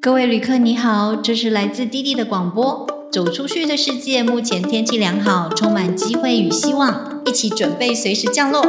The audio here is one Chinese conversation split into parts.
各位旅客，你好，这是来自滴滴的广播。走出去的世界，目前天气良好，充满机会与希望，一起准备随时降落。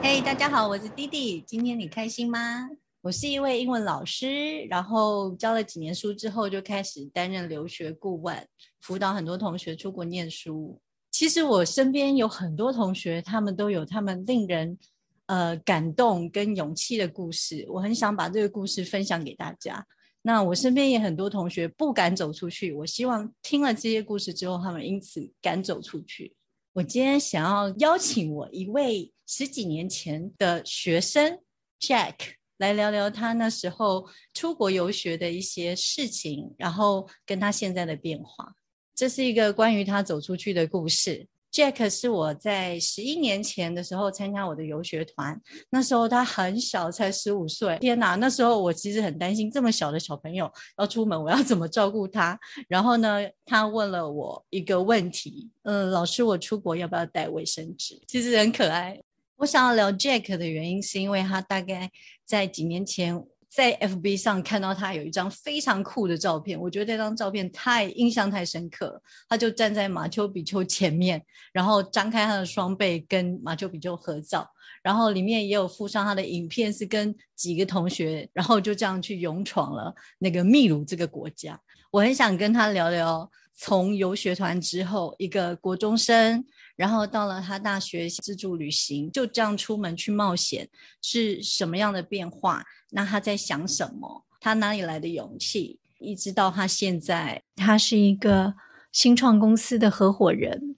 嘿，大家好，我是滴滴，今天你开心吗？我是一位英文老师，然后教了几年书之后，就开始担任留学顾问，辅导很多同学出国念书。其实我身边有很多同学，他们都有他们令人呃感动跟勇气的故事，我很想把这个故事分享给大家。那我身边也很多同学不敢走出去，我希望听了这些故事之后，他们因此敢走出去。我今天想要邀请我一位十几年前的学生 Jack。来聊聊他那时候出国游学的一些事情，然后跟他现在的变化。这是一个关于他走出去的故事。Jack 是我在十一年前的时候参加我的游学团，那时候他很小，才十五岁。天哪，那时候我其实很担心这么小的小朋友要出门，我要怎么照顾他？然后呢，他问了我一个问题：嗯，老师，我出国要不要带卫生纸？其实很可爱。我想要聊 Jack 的原因，是因为他大概在几年前在 FB 上看到他有一张非常酷的照片，我觉得这张照片太印象太深刻。他就站在马丘比丘前面，然后张开他的双臂跟马丘比丘合照，然后里面也有附上他的影片，是跟几个同学，然后就这样去勇闯了那个秘鲁这个国家。我很想跟他聊聊，从游学团之后，一个国中生。然后到了他大学自助旅行，就这样出门去冒险，是什么样的变化？那他在想什么？他哪里来的勇气？一直到他现在，他是一个新创公司的合伙人。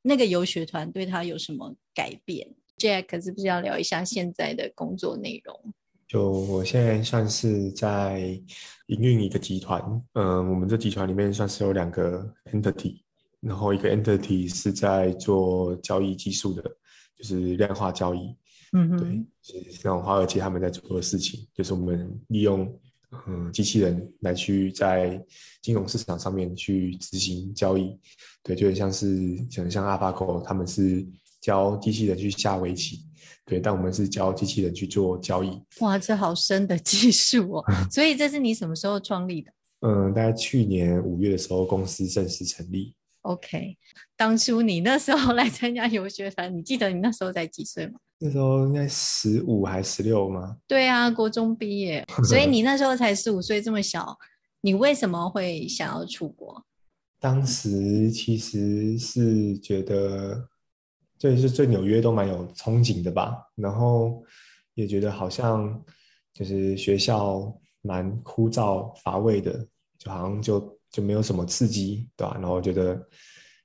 那个游学团对他有什么改变？Jack 是不是要聊一下现在的工作内容？就我现在算是在营运一个集团，嗯，我们这集团里面算是有两个 entity。然后一个 entity 是在做交易技术的，就是量化交易。嗯对，像华尔街他们在做的事情，就是我们利用嗯机器人来去在金融市场上面去执行交易。对，就很像是像像 AlphaGo 他们是教机器人去下围棋，对，但我们是教机器人去做交易。哇，这好深的技术哦！所以这是你什么时候创立的？嗯，大概去年五月的时候，公司正式成立。OK，当初你那时候来参加游学团，你记得你那时候才几岁吗？那时候应该十五还十六吗？对啊，国中毕业，所以你那时候才十五岁，这么小，你为什么会想要出国？当时其实是觉得，这也是对纽约都蛮有憧憬的吧，然后也觉得好像就是学校蛮枯燥乏味的，就好像就。就没有什么刺激，对吧？然后觉得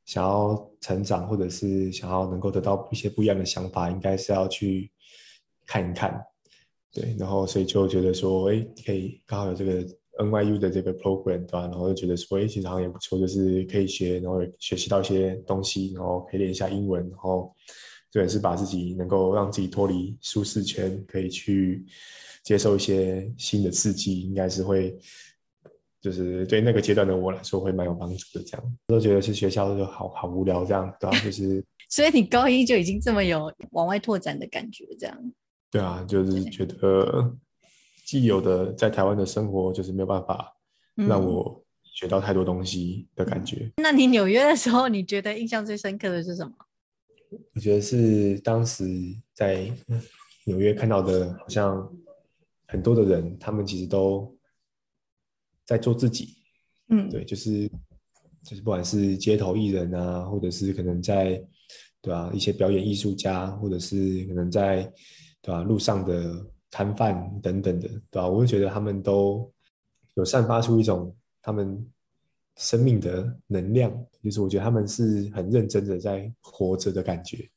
想要成长，或者是想要能够得到一些不一样的想法，应该是要去看一看，对。然后所以就觉得说，哎，可以刚好有这个 NYU 的这个 program，对吧？然后就觉得说，哎，其实好像也不错，就是可以学，然后学习到一些东西，然后可以练一下英文，然后对，是把自己能够让自己脱离舒适圈，可以去接受一些新的刺激，应该是会。就是对那个阶段的我来说会蛮有帮助的，这样都觉得是学校就好好无聊这样，对吧？就是，所以你高一就已经这么有往外拓展的感觉，这样？对啊，就是觉得既有的在台湾的生活就是没有办法让我学到太多东西的感觉。那你纽约的时候，你觉得印象最深刻的是什么？我觉得是当时在纽约看到的，好像很多的人，他们其实都。在做自己，嗯，对，就是就是不管是街头艺人啊，或者是可能在对吧一些表演艺术家，或者是可能在对吧路上的摊贩等等的，对吧？我就觉得他们都有散发出一种他们生命的能量，就是我觉得他们是很认真的在活着的感觉。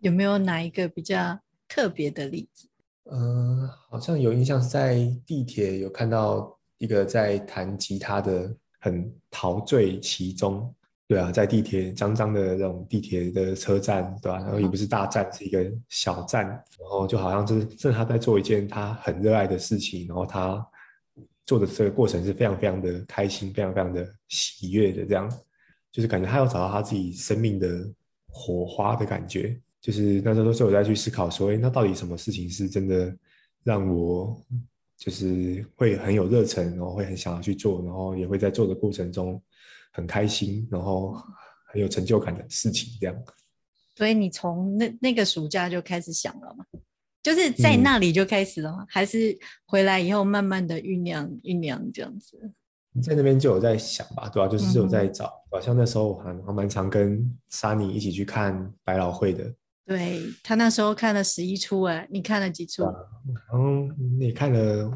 有没有哪一个比较特别的例子？嗯，好像有印象是在地铁有看到。一个在弹吉他的很陶醉其中，对啊，在地铁脏脏的那种地铁的车站，对吧？然后也不是大站，是一个小站，然后就好像就是是他在做一件他很热爱的事情，然后他做的这个过程是非常非常的开心，非常非常的喜悦的，这样就是感觉他要找到他自己生命的火花的感觉。就是那时候，是我在去思考说，哎，那到底什么事情是真的让我就是会很有热忱，然后会很想要去做，然后也会在做的过程中很开心，然后很有成就感的事情，这样。所以你从那那个暑假就开始想了吗？就是在那里就开始了吗？还是回来以后慢慢的酝酿酝酿这样子？在那边就有在想吧，对吧？就是有在找，好像那时候还还蛮常跟沙尼一起去看百老汇的。对他那时候看了十一出哎，你看了几出？嗯，你看了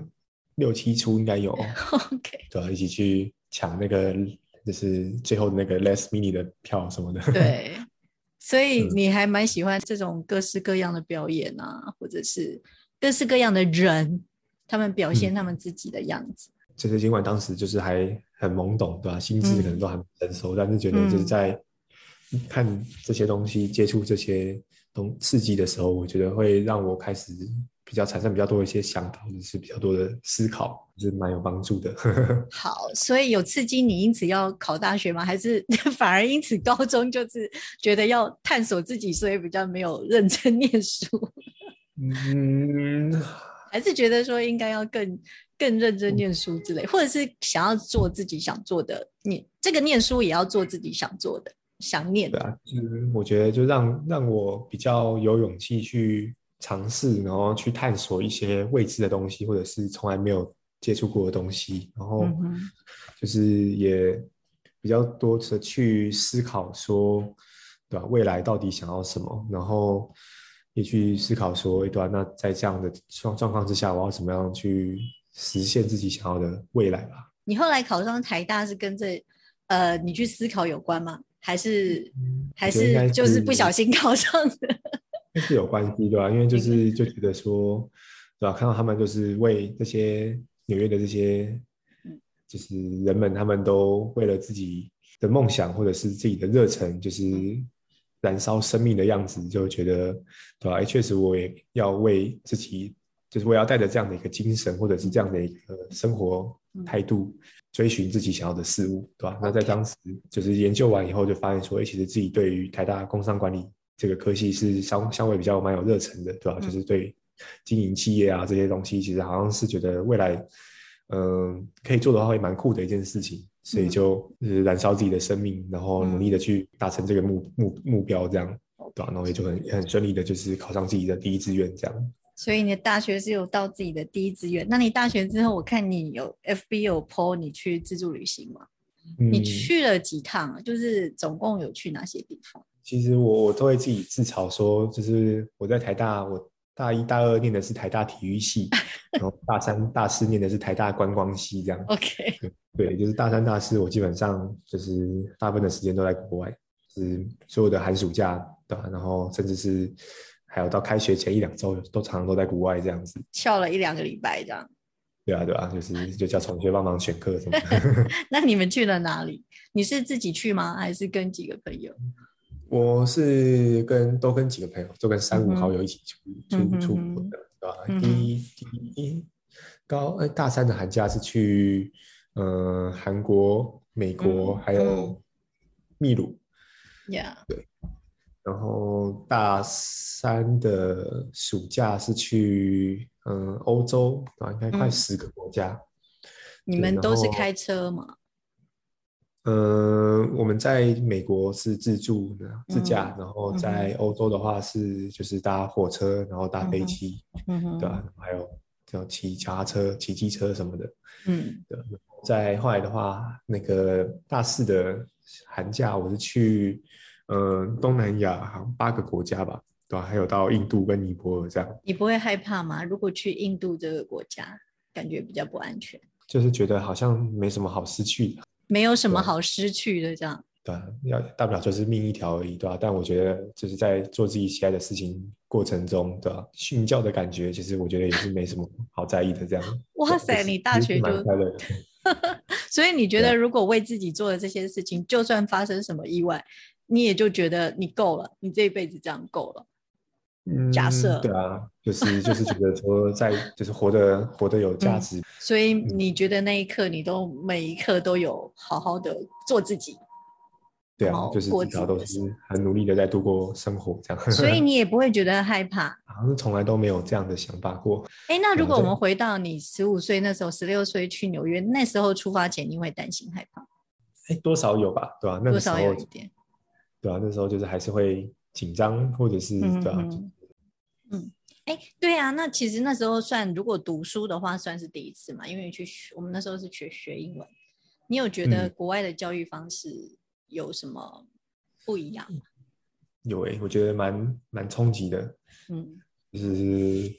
六七出应该有。OK，对啊，一起去抢那个就是最后那个 Less Mini 的票什么的。对。所以你还蛮喜欢这种各式各样的表演啊，或者是各式各样的人，他们表现他们自己的样子。就是尽管当时就是还很懵懂，对吧？心智可能都还不成熟，但是觉得就是在看这些东西、接触这些东刺激的时候，我觉得会让我开始。比较产生比较多的一些想法，或者是比较多的思考，是蛮有帮助的。好，所以有刺激你，因此要考大学吗？还是 反而因此高中就是觉得要探索自己，所以比较没有认真念书？嗯，还是觉得说应该要更更认真念书之类，或者是想要做自己想做的，你这个念书也要做自己想做的、想念的。对啊，就是我觉得就让让我比较有勇气去。尝试，然后去探索一些未知的东西，或者是从来没有接触过的东西，然后就是也比较多的去思考说，对吧？未来到底想要什么？然后也去思考说，对吧？那在这样的状状况之下，我要怎么样去实现自己想要的未来吧？你后来考上台大是跟这呃，你去思考有关吗？还是还是就是不小心考上的？是有关系对吧？因为就是就觉得说，对吧？看到他们就是为这些纽约的这些，就是人们，他们都为了自己的梦想或者是自己的热忱，就是燃烧生命的样子，就觉得对吧？哎，确实我也要为自己，就是我要带着这样的一个精神，或者是这样的一个生活态度，追寻自己想要的事物，对吧？那在当时就是研究完以后，就发现说，哎，其实自己对于台大工商管理。这个科系是相相对比较蛮有热忱的，对吧？就是对经营企业啊这些东西，其实好像是觉得未来，嗯，可以做的话会蛮酷的一件事情，所以就燃烧自己的生命，然后努力的去达成这个目目目标，这样，对吧？然后也就很很顺利的，就是考上自己的第一志愿，这样。所以你的大学是有到自己的第一志愿？那你大学之后，我看你有 FB 有 PO 你去自助旅行吗？你去了几趟？就是总共有去哪些地方？其实我我都会自己自嘲说，就是我在台大，我大一大二念的是台大体育系，然后大三大四念的是台大观光系，这样。OK。对，就是大三大四，我基本上就是大部分的时间都在国外，是所有的寒暑假，对吧？然后甚至是还有到开学前一两周，都常常都在国外这样子。翘了一两个礼拜这样。对啊，对啊，就是就叫同学帮忙选课什么。那你们去了哪里？你是自己去吗？还是跟几个朋友？我是跟都跟几个朋友，就跟三五好友一起出出出国的，对吧？第一第一高呃大三的寒假是去呃韩国、美国还有秘鲁，Yeah，对。然后大三的暑假是去嗯欧洲啊，应该快十个国家。你们都是开车吗？嗯，我们在美国是自助的自驾，然后在欧洲的话是就是搭火车，然后搭飞机，嗯对吧？还有叫骑脚踏车、骑机车什么的。嗯，对。在后来的话，那个大四的寒假，我是去嗯东南亚，好像八个国家吧，对吧？还有到印度跟尼泊尔这样。你不会害怕吗？如果去印度这个国家，感觉比较不安全。就是觉得好像没什么好失去的。没有什么好失去的，这样对，要大不了就是命一条而已，对吧？但我觉得就是在做自己喜爱的事情过程中，对吧？训教的感觉，其实我觉得也是没什么好在意的，这样。哇塞，你大学就 所以你觉得如果为自己做的这些事情，就算发生什么意外，你也就觉得你够了，你这一辈子这样够了。假设对啊，就是就是觉得说在就是活得活得有价值，所以你觉得那一刻你都每一刻都有好好的做自己，对啊，就是至少都是很努力的在度过生活这样，所以 你也不会觉得害怕，好像从来都没有这样的想法过。哎，那如果我们回到你十五岁那时候，十六岁去纽约，那时候出发前你会担心害怕？哎，多少有吧，对吧？那多少有一点，对啊，那时候就是还是会紧张，或者是对啊，嗯，哎，对啊，那其实那时候算如果读书的话，算是第一次嘛，因为去学，我们那时候是学学英文。你有觉得国外的教育方式有什么不一样吗？有哎，我觉得蛮蛮冲击的，嗯，就是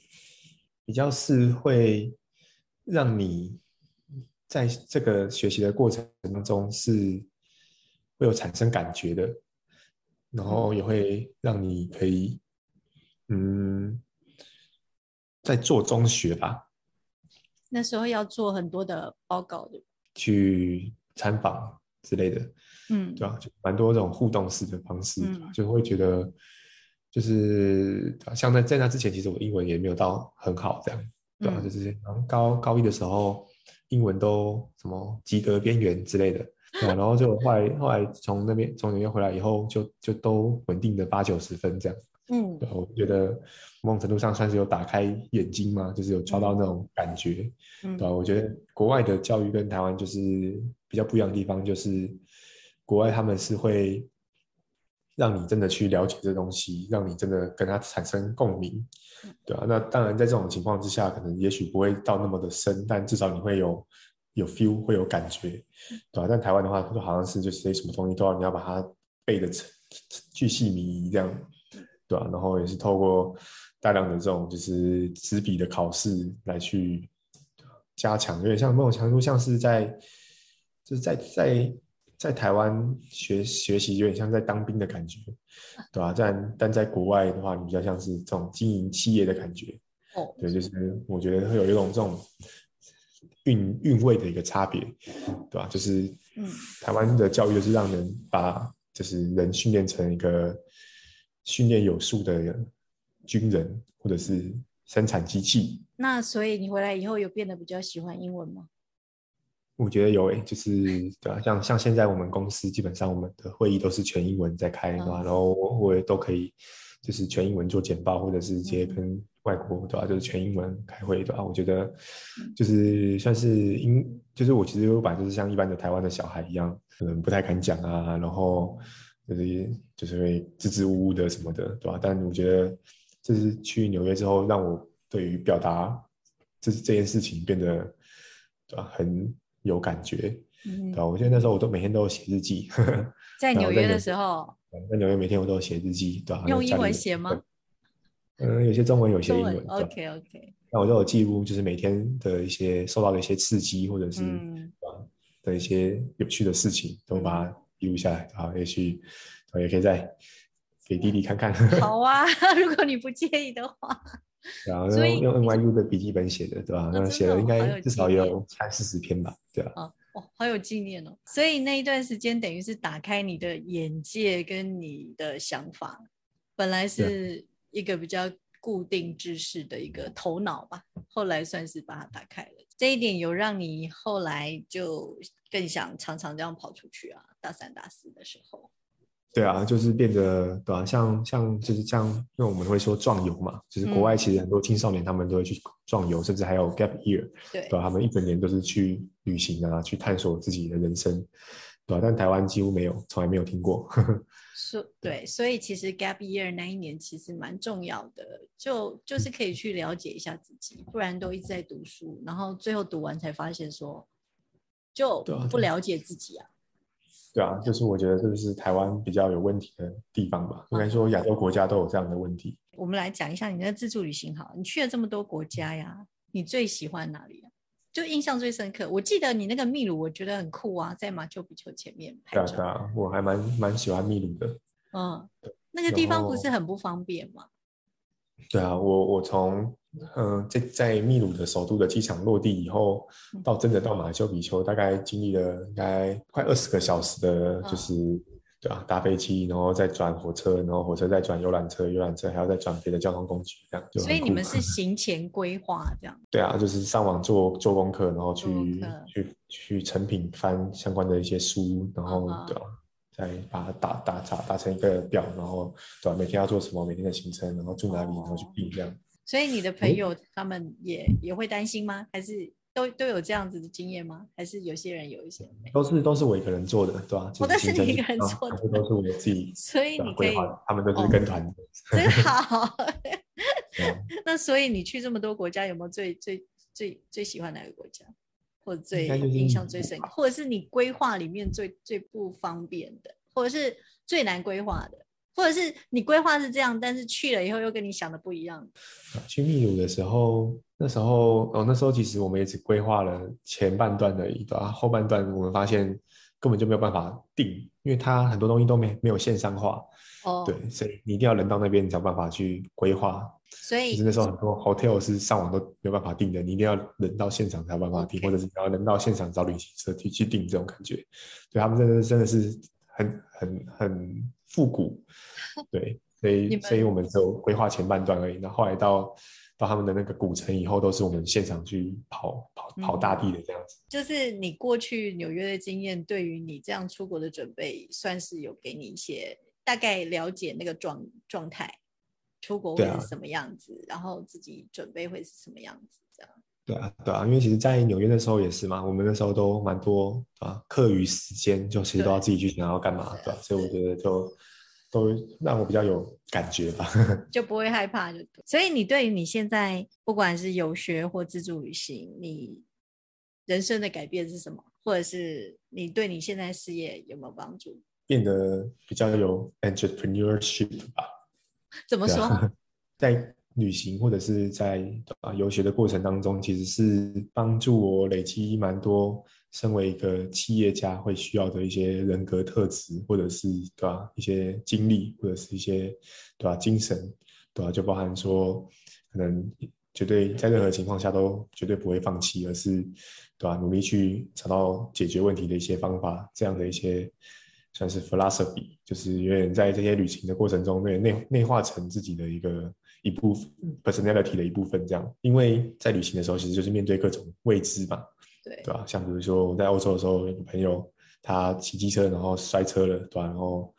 比较是会让你。在这个学习的过程当中是会有产生感觉的，然后也会让你可以，嗯，在做中学吧。那时候要做很多的报告的，去参访之类的，嗯，对吧？就蛮多这种互动式的方式，就会觉得，就是像在在那之前，其实我英文也没有到很好这样，对吧？就是高高一的时候。英文都什么及格边缘之类的，对然后就后来后来从那边从纽约回来以后，就就都稳定的八九十分这样。嗯，对，我觉得某种程度上算是有打开眼睛嘛，就是有抓到那种感觉，对吧？我觉得国外的教育跟台湾就是比较不一样的地方，就是国外他们是会。让你真的去了解这东西，让你真的跟他产生共鸣，对啊，那当然，在这种情况之下，可能也许不会到那么的深，但至少你会有有 feel，会有感觉，对吧？但台湾的话，就好像是就是什么东西都要你要把它背的巨细靡遗这样，对吧？然后也是透过大量的这种就是纸笔的考试来去加强，有点像某种程度像是在就是在在。在台湾学学习有点像在当兵的感觉，对吧？但但在国外的话，你比较像是这种经营企业的感觉。哦，对，就是我觉得会有一种这种韵韵味的一个差别，对吧？就是嗯，台湾的教育就是让人把就是人训练成一个训练有素的军人或者是生产机器。那所以你回来以后有变得比较喜欢英文吗？我觉得有诶，就是对啊，像像现在我们公司基本上我们的会议都是全英文在开，对吧？然后我也都可以就是全英文做简报，或者是直接跟外国对吧？就是全英文开会对吧？我觉得就是算是英，就是我其实有把就是像一般的台湾的小孩一样，可能不太敢讲啊，然后就是就是会支支吾吾的什么的，对吧？但我觉得就是去纽约之后，让我对于表达这这件事情变得对吧很。有感觉，对吧？我现在那时候我都每天都有写日记，在纽约的时候，在纽约每天我都有写日记，对吧？用英文写吗？嗯，有些中文，有些英文。OK OK。那我都有记录，就是每天的一些受到的一些刺激，或者是嗯的一些有趣的事情，都把它记录下来，啊，也许我也可以再给弟弟看看。好啊，如果你不介意的话。然后用用 NYU 的笔记本写的，对吧？那写了应该至少有三四十篇吧，对吧啊。哦，好有纪念哦。所以那一段时间等于是打开你的眼界跟你的想法，本来是一个比较固定知识的一个头脑吧，后来算是把它打开了。这一点有让你后来就更想常常这样跑出去啊？大三、大四的时候。对啊，就是变得对啊？像像就是这样，因为我们会说壮游嘛，就是国外其实很多青少年他们都会去壮游，甚至还有 gap year，对吧？他们一整年都是去旅行啊，去探索自己的人生，对吧？但台湾几乎没有，从来没有听过。是，对，所以其实 gap year 那一年其实蛮重要的，就就是可以去了解一下自己，不然都一直在读书，然后最后读完才发现说，就不了解自己啊。对啊，就是我觉得这个是台湾比较有问题的地方吧。应该说亚洲国家都有这样的问题。我们来讲一下你的自助旅行，好，你去了这么多国家呀，你最喜欢哪里啊？就印象最深刻。我记得你那个秘鲁，我觉得很酷啊，在马丘比丘前面拍照。对啊，我还蛮蛮喜欢秘鲁的。嗯，那个地方不是很不方便吗？对啊，我我从。嗯，在在秘鲁的首都的机场落地以后，到真的到马丘比丘，大概经历了应该快二十个小时的，就是对啊，搭飞机，然后再转火车，然后火车再转游览车，游览车还要再转别的交通工具，这样就所以你们是 行前规划这样。对啊，就是上网做做功课，然后去去去成品翻相关的一些书，然后对啊，再把它打打打打成一个表，然后对吧、每天要做什么，每天的行程，然后住哪里，然后去避这样。所以你的朋友他们也也会担心吗？还是都都有这样子的经验吗？还是有些人有一些？都是都是我一个人做的，对吧、哦都是你一个人啊做的都是我自己所以你可以他们都哦是跟团的。真好。那所以你去这么多国家，有没有最最最最喜欢哪个国家，或者最印象最深刻，或者是你规划里面最最不方便的，或者是最难规划的，或者是你规划是这样，但是去了以后又跟你想的不一样。啊去秘鲁的时候，那时候哦，那时候其实我们也只规划了前半段而已，对吧、后半段我们发现根本就没有办法定，因为它很多东西都没没有线上化，哦，对，所以你一定要人到那边，你才有办法去规划。所以就是那时候很多 hotel 是上网都没有办法订的，你一定要人到现场才有办法订 OK 或者是你要人到现场找旅行社去去订这种感觉。对他们真的真的是很很很复古，对，所以所以我们只有规划前半段而已。那后来到到他们的那个古城以后，都是我们现场去跑跑跑大地的这样子。就是你过去纽约的经验，对于你这样出国的准备，算是有给你一些大概了解那个状状态，出国会是什么样子，然后自己准备会是什么样子，这样。对啊，对啊，因为其实，在纽约那时候也是嘛，我们那时候都蛮多啊，课余时间就其实都要自己去想要干嘛，对吧、所以我觉得就都让我比较有感觉吧。就不会害怕就对。所以你对于你现在不管是游学或自助旅行，你人生的改变是什么？或者是你对你现在事业有没有帮助？变得比较有 entrepreneurship 吧。怎么说？在旅行或者是在啊游学的过程当中，其实是帮助我累积蛮多身为一个企业家会需要的一些人格特质，或者是对吧、一些经历，或者是一些对吧、精神，对吧、就包含说可能绝对在任何情况下都绝对不会放弃，而是对吧、努力去找到解决问题的一些方法，这样的一些算是 philosophy，就是有点在这些旅行的过程中，内内内化成自己的一个一部分 personality 的一部分，这样。因为在旅行的时候，其实就是面对各种未知嘛，对对吧？像比如说我在欧洲的时候，朋友他骑机车然后摔车了，对吧？然后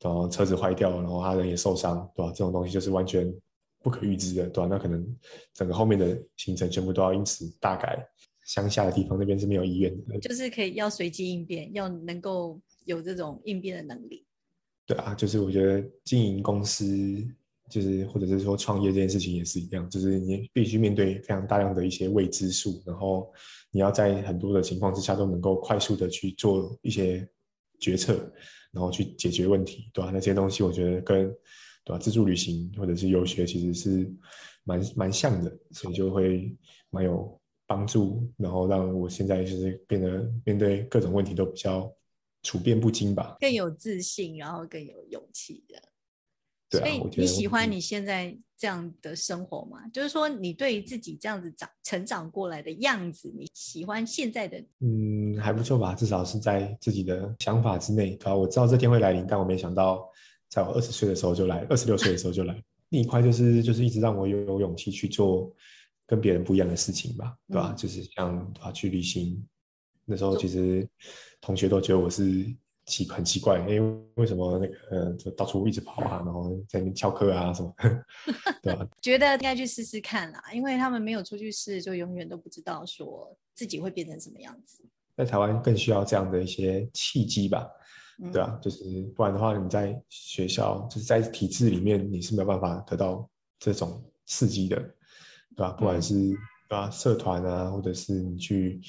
然后车子坏掉，然后他人也受伤，对吧？这种东西就是完全不可预知的，对吧？那可能整个后面的行程全部都要因此大改。乡下的地方那边是没有医院的，就是可以要随机应变，要能够有这种应变的能力。对啊，就是我觉得经营公司，就是或者是说创业这件事情也是一样，就是你必须面对非常大量的一些未知数，然后你要在很多的情况之下都能够快速的去做一些决策，然后去解决问题，对吧、那些东西我觉得跟对吧、自助旅行或者是游学其实是蛮蛮像的，所以就会蛮有帮助，然后让我现在就是变得面对各种问题都比较处变不惊吧。更有自信，然后更有勇气的。所以你喜欢嗯你现在这样的生活吗？就是说，你对于自己这样子长成长过来的样子，你喜欢现在的？嗯，还不错吧，至少是在自己的想法之内，对啊、我知道这天会来临，但我没想到，在我二十岁的时候就来，二十六岁的时候就来。另一块就是就是一直让我有勇气去做跟别人不一样的事情吧，对吧、嗯就是像啊、去旅行，那时候其实同学都觉得我是奇很奇怪，因为为什么那个到处一直跑啊，然后在那边翘课啊什么的，对吧、觉得应该去试试看啦，因为他们没有出去试，就永远都不知道说自己会变成什么样子。在台湾更需要这样的一些契机吧。嗯对啊，就是不然的话，你在学校就是在体制里面，你是没有办法得到这种刺激的，对吧、不管是对吧、社团啊，或者是你去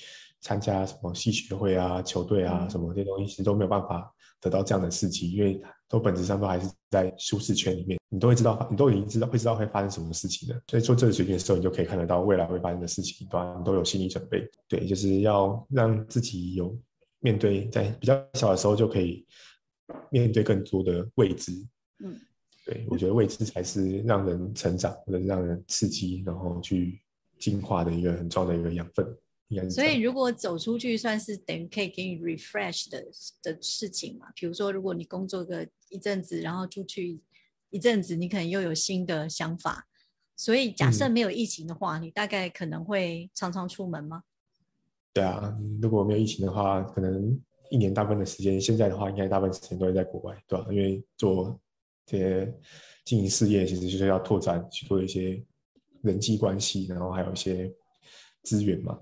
参加什么戏学会啊、球队啊嗯什么这些东西，其实都没有办法得到这样的刺激，因为都本质上都还是在舒适圈里面，你都会知道，你都已经知道会知道会发生什么事情的，所以做这个决定的时候，你就可以看得到未来会发生的事情，对吧、你都有心理准备。对，就是要让自己有面对，在比较小的时候就可以面对更多的未知。嗯，对我觉得未知才是让人成长或者是让人刺激，然后去进化的一个很重要的一个养分。应该是所以。如果走出去，算是等于可以给你 refresh 的的事情嘛。比如说，如果你工作个一阵子，然后出去一阵子，你可能又有新的想法。所以假设嗯没有疫情的话，你大概可能会常常出门吗？对啊，如果没有疫情的话，可能一年大部分的时间，现在的话应该大部分时间都会在国外，对吧、因为做这些经营事业，其实就是要拓展去做一些人际关系，然后还有一些资源嘛。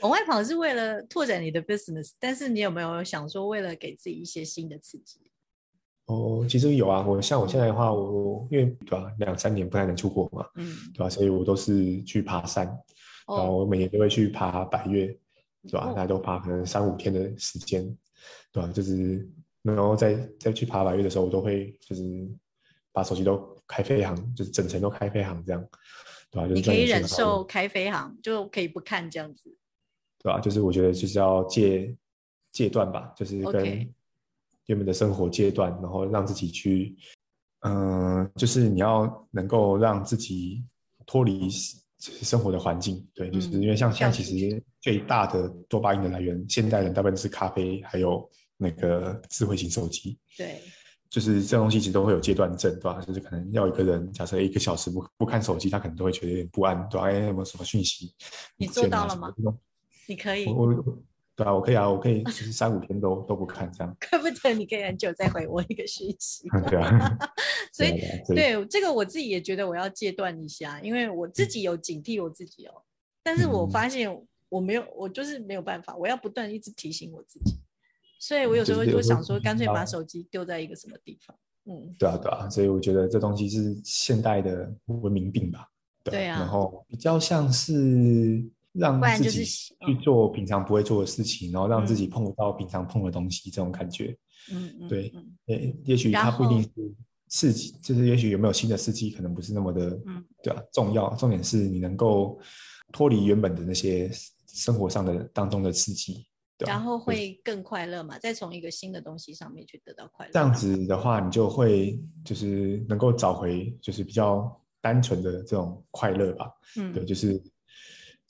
往外跑是为了拓展你的 business，但是你有没有想说，为了给自己一些新的刺激？哦，其实有啊，我像我现在的话，我因为对吧、两三年不太能出国嘛，嗯，对吧、所以我都是去爬山，然后哦，我每年都会去爬百越，对吧、哦大家都爬可能三五天的时间，对吧、就是然后再再去爬百越的时候，我都会就是把手机都开飞行，就是整程都开飞行这样，对吧、就是你可以忍受开飞行，就可以不看这样子。对吧、就是我觉得就是要戒戒断吧，就是跟原本的生活戒断，然后让自己去，嗯、就是你要能够让自己脱离生活的环境，对，就是嗯因为像现在其实最大的多巴胺的来源，现代人大部分是咖啡，还有那个智慧型手机。对，就是这东西其实都会有戒断症，对吧？就是可能要一个人，假设一个小时不不看手机，他可能都会觉得有点不安，对吧？哎，有没有什么讯息？你做到了吗你可以，我我对啊，我可以啊，我可以就是三五天都都不看这样。怪不得你可以很久再回我一个讯息。对啊，所以对这个我自己也觉得我要戒断一下，因为我自己有警惕我自己哦，但是我嗯发现我没有，我就是没有办法，我要不断一直提醒我自己，所以我有时候就是有时候就想说，干脆把手机丢在一个什么地方，嗯，对啊，对啊，所以我觉得这东西是现代的文明病吧。对啊。然后比较像是让自己去做平常不会做的事情，然后让自己嗯碰不到平常碰的东西，这种感觉。嗯嗯，对嗯也也许它不一定是刺激，就是也许有没有新的刺激，可能不是那么的，嗯对啊，重要。重点是你能够脱离原本的那些生活上的当中的刺激，对啊然后会更快乐嘛，再从一个新的东西上面去得到快乐，这样子的话，你就会就是能够找回就是比较单纯的这种快乐吧。嗯，对，就是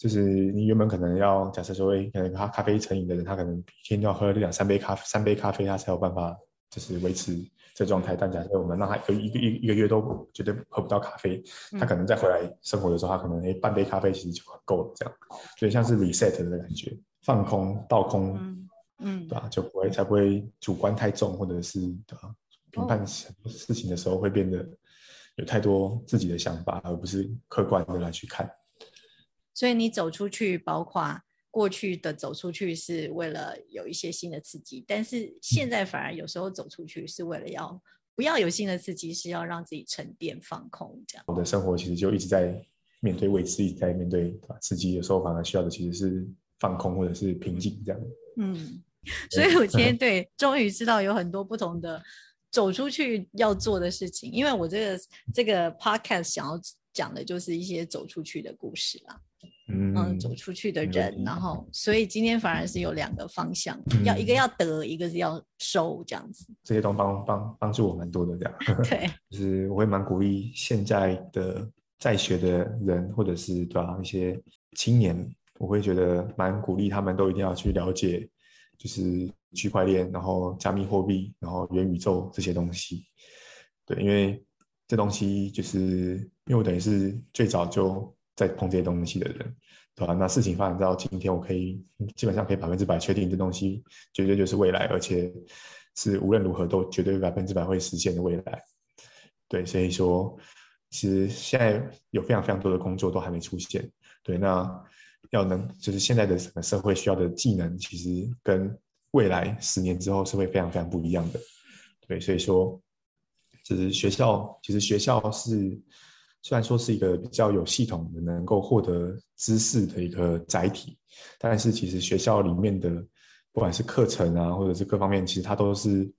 就是你原本可能要假设说，哎可能他咖啡成瘾的人，他可能一天要喝两三杯咖三杯咖啡，他才有办法就是维持这状态。但假设我们让他一个一个一个一个月都绝对喝不到咖啡，他可能再回来生活的时候，他可能诶半杯咖啡其实就很够了，这样，所以像是 reset 的感觉，放空倒空，嗯嗯对吧、就不会才不会主观太重，或者是对吧、评判哦很多事情的时候会变得有太多自己的想法，而不是客观的来去看。所以你走出去，包括过去的走出去是为了有一些新的刺激，但是现在反而有时候走出去是为了要不要有新的刺激，是要让自己沉淀放空这样。我的生活其实就一直在面对未知，一直在面对刺激，有时候反而需要的其实是放空或者是平静这样。嗯，所以我今天对终于知道有很多不同的走出去要做的事情，因为我这个这个 podcast 想要讲的就是一些走出去的故事啦。嗯嗯，走出去的人，题然后所以今天反而是有两个方向，要一个嗯要得，一个是要收，这样子。这些都帮帮帮助我蛮多的这样。对，就是我会蛮鼓励现在的在学的人，或者是对吧、一些青年，我会觉得蛮鼓励他们都一定要去了解，就是区块链，然后加密货币，然后元宇宙这些东西。对，因为这东西就是因为我等于是最早就在碰这些东西的人，对吧、那事情发展到今天，我可以基本上可以百分之百确定这东西绝对就是未来，而且是无论如何都绝对百分之百会实现的未来。对，所以说其实现在有非常非常多的工作都还没出现。对，那要能就是现在的整个社会需要的技能，其实跟未来十年之后是会非常非常不一样的。对，所以说，就是学校，其实学校是虽然说是一个比较有系统的能够获得知识的一个载体，但是其实学校里面的不管是课程啊，或者是各方面，其实它都是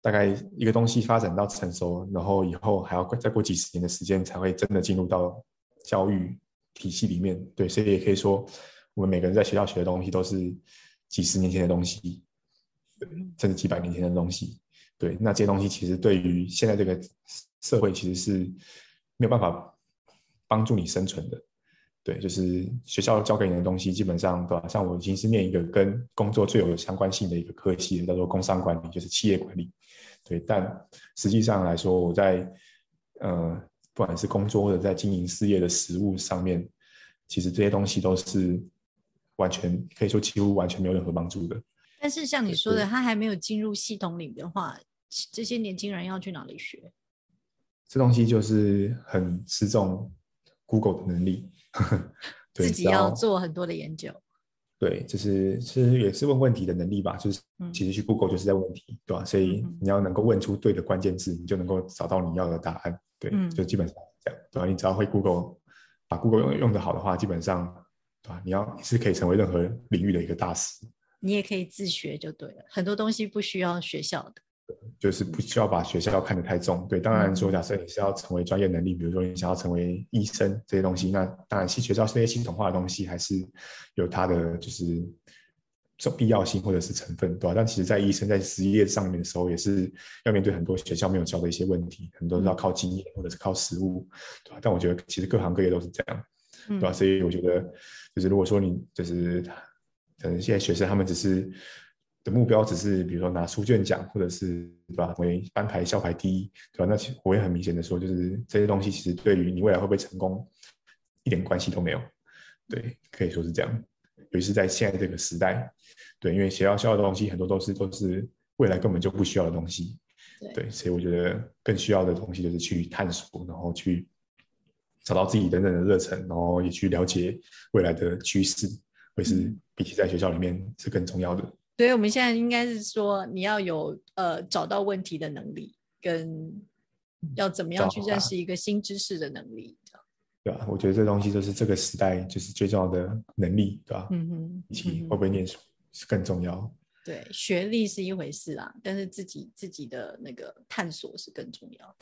大概一个东西发展到成熟，然后以后还要再过几十年的时间才会真的进入到教育体系里面。对，所以也可以说，我们每个人在学校学的东西都是几十年前的东西，甚至几百年前的东西。对，那这些东西其实对于现在这个社会其实是没有办法帮助你生存的。对，就是学校教给你的东西，基本上对吧？像我已经是念一个跟工作最有相关性的一个科系，叫做工商管理，就是企业管理。对，但实际上来说，我在呃，不管是工作或者在经营事业的实务上面，其实这些东西都是完全可以说几乎完全没有任何帮助的。但是像你说的，他还没有进入系统里的话，这些年轻人要去哪里学？这东西就是很吃重 Google 的能力。自己要做很多的研究，对，就是其实也是问问题的能力吧。就是其实去 Google 就是在问问题，对吧？所以你要能够问出对的关键字，你就能够找到你要的答案。对，就基本上这样，对吧？你只要会 Google，把 Google 用用的好的话，基本上，对吧？你要你是可以成为任何领域的一个大师。你也可以自学就对了，很多东西不需要学校的。就是不需要把学校看得太重，对。当然说，假设你是要成为专业能力，比如说你想要成为医生这些东西，那当然系学校这些系统化的东西还是有它的就是这必要性或者是成分，对吧？但其实，在医生在实业上面的时候，也是要面对很多学校没有教的一些问题，很多是要靠经验或者是靠实务，对吧？但我觉得其实各行各业都是这样，对吧？所以我觉得，就是如果说你就是可能现在学生他们只是。的目标只是，比如说拿书卷奖，或者是对吧，为班排校排第一，对吧？那其我也很明显的说，就是这些东西其实对于你未来会不会成功，一点关系都没有。对，可以说是这样。尤其是在现在这个时代，对，因为学校教的东西很多都是都是未来根本就不需要的东西。对，所以我觉得更需要的东西就是去探索，然后去找到自己真正的热忱，然后也去了解未来的趋势，会是比起在学校里面是更重要的。所以我们现在应该是说，你要有呃找到问题的能力，跟要怎么样去认识一个新知识的能力，对吧？我觉得这东西就是这个时代就是最重要的能力，对吧？嗯哼，以及会不会念书是更重要。对，学历是一回事啊，但是自己自己的那个探索是更重要。